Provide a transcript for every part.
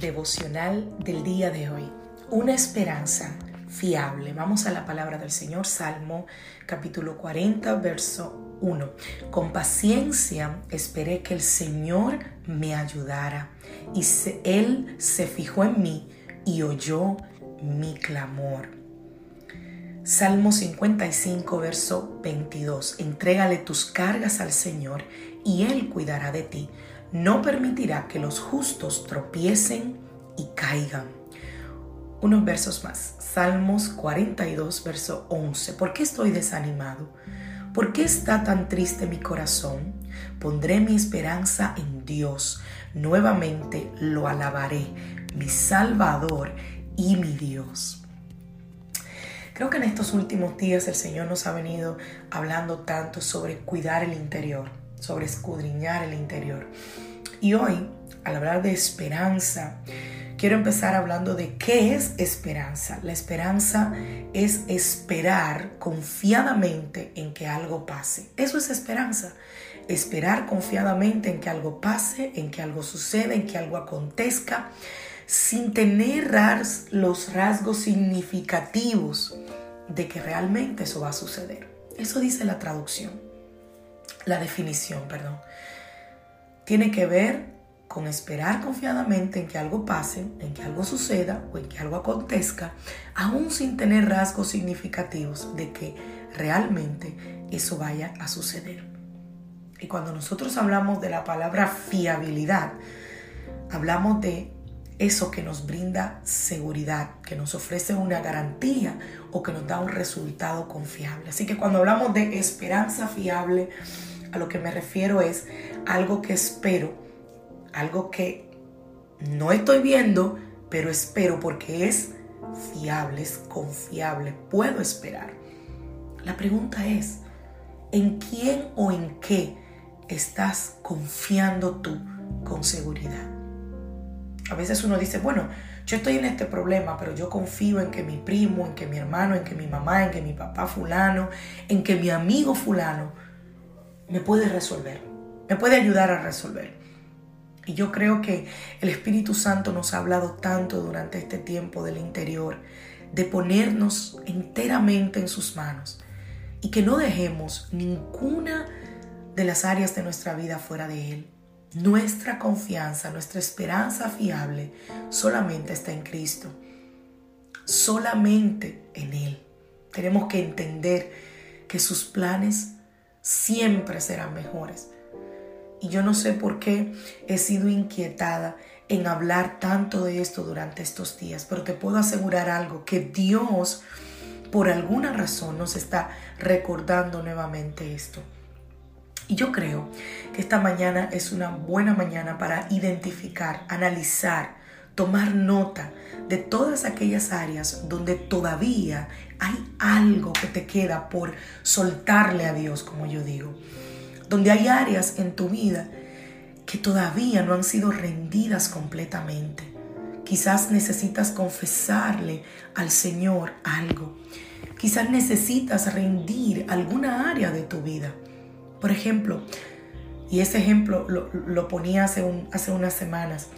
Devocional del día de hoy. Una esperanza fiable. Vamos a la palabra del Señor, Salmo capítulo 40, verso 1. Con paciencia esperé que el Señor me ayudara y Él se fijó en mí y oyó mi clamor. Salmo 55, verso 22. Entrégale tus cargas al Señor y Él cuidará de ti. No permitirá que los justos tropiecen y caigan unos versos más. Salmos 42, verso 11. ¿Por qué estoy desanimado? ¿Por qué está tan triste mi corazón? Pondré mi esperanza en Dios. Nuevamente lo alabaré, mi Salvador y mi Dios. Creo que en estos últimos días el Señor nos ha venido hablando tanto sobre cuidar el interior, sobre escudriñar el interior. Y hoy, al hablar de esperanza, quiero empezar hablando de qué es esperanza. La esperanza es esperar confiadamente en que algo pase. Eso es esperanza. Esperar confiadamente en que algo pase, en que algo suceda, en que algo acontezca, sin tener los rasgos significativos de que realmente eso va a suceder. Eso dice la traducción, la definición, perdón. Tiene que ver con esperar confiadamente en que algo pase, en que algo suceda o en que algo acontezca, aún sin tener rasgos significativos de que realmente eso vaya a suceder. Y cuando nosotros hablamos de la palabra fiabilidad, hablamos de eso que nos brinda seguridad, que nos ofrece una garantía o que nos da un resultado confiable. Así que cuando hablamos de esperanza fiable, a lo que me refiero es algo que espero algo que no estoy viendo, pero espero porque es fiable, es confiable, puedo esperar. La pregunta es, ¿en quién o en qué estás confiando tú con seguridad? A veces uno dice, bueno, yo estoy en este problema, pero yo confío en que mi primo, en que mi hermano, en que mi mamá, en que mi papá fulano, en que mi amigo fulano me puede resolver, me puede ayudar a resolver. Y yo creo que el Espíritu Santo nos ha hablado tanto durante este tiempo del interior, de ponernos enteramente en sus manos y que no dejemos ninguna de las áreas de nuestra vida fuera de Él. Nuestra confianza, nuestra esperanza fiable solamente está en Cristo, solamente en Él. Tenemos que entender que sus planes siempre serán mejores y yo no sé por qué he sido inquietada en hablar tanto de esto durante estos días, pero te puedo asegurar algo, que Dios por alguna razón nos está recordando nuevamente esto. Y yo creo que esta mañana es una buena mañana para identificar, analizar, tomar nota de todas aquellas áreas donde todavía hay algo que te queda por soltarle a Dios, como yo digo donde hay áreas en tu vida que todavía no han sido rendidas completamente. Quizás necesitas confesarle al Señor algo. Quizás necesitas rendir alguna área de tu vida. Por ejemplo, y ese ejemplo lo, ponía hace, hace unas semanas.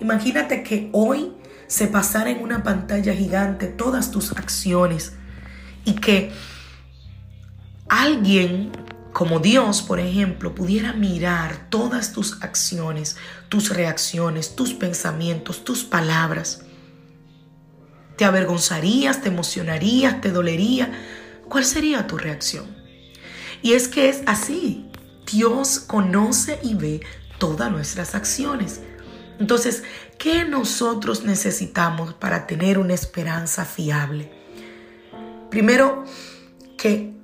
Imagínate que hoy se pasara en una pantalla gigante todas tus acciones y que alguien como Dios, por ejemplo, pudiera mirar todas tus acciones, tus reacciones, tus pensamientos, tus palabras. ¿Te avergonzarías, te emocionarías, te dolería? ¿Cuál sería tu reacción? Y es que es así. Dios conoce y ve todas nuestras acciones. Entonces, ¿qué nosotros necesitamos para tener una esperanza fiable? Primero, que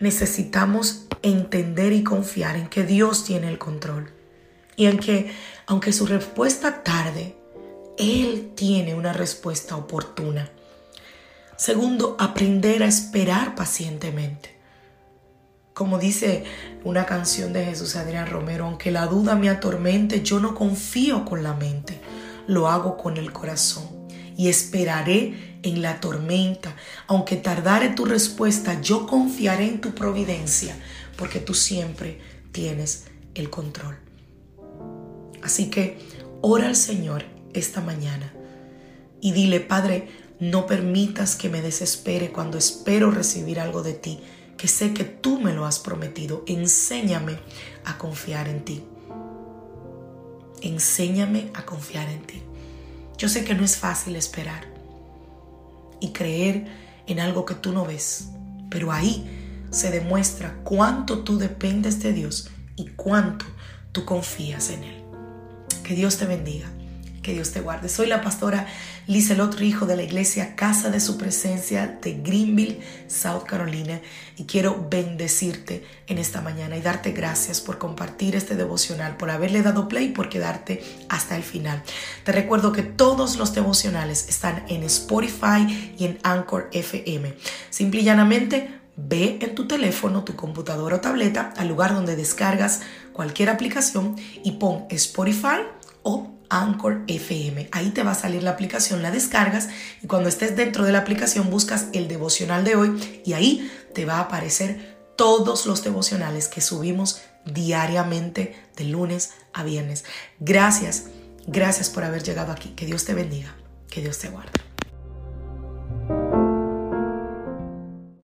necesitamos entender y confiar en que Dios tiene el control y en que, aunque su respuesta tarde, Él tiene una respuesta oportuna. Segundo, aprender a esperar pacientemente. Como dice una canción de Jesús Adrián Romero, aunque la duda me atormente, yo no confío con la mente, lo hago con el corazón y esperaré en la tormenta. Aunque tardare tu respuesta, yo confiaré en tu providencia, porque tú siempre tienes el control. Así que ora al Señor esta mañana y dile, Padre, no permitas que me desespere cuando espero recibir algo de ti que sé que tú me lo has prometido. Enséñame a confiar en ti. Enséñame a confiar en ti. Yo sé que no es fácil esperar y creer en algo que tú no ves, pero ahí se demuestra cuánto tú dependes de Dios y cuánto tú confías en Él. Que Dios te bendiga. Que Dios te guarde. Soy la pastora Liz, el otro hijo de la iglesia Casa de Su Presencia de Greenville, South Carolina. Y quiero bendecirte en esta mañana y darte gracias por compartir este devocional, por haberle dado play por quedarte hasta el final. Te recuerdo que todos los devocionales están en Spotify y en Anchor FM. Simple y llanamente Ve en tu teléfono, tu computadora o tableta al lugar donde descargas cualquier aplicación y pon Spotify o Anchor FM. Ahí te va a salir la aplicación, la descargas y cuando estés dentro de la aplicación buscas el devocional de hoy y ahí te va a aparecer todos los devocionales que subimos diariamente de lunes a viernes. Gracias, gracias por haber llegado aquí. Que Dios te bendiga, que Dios te guarde.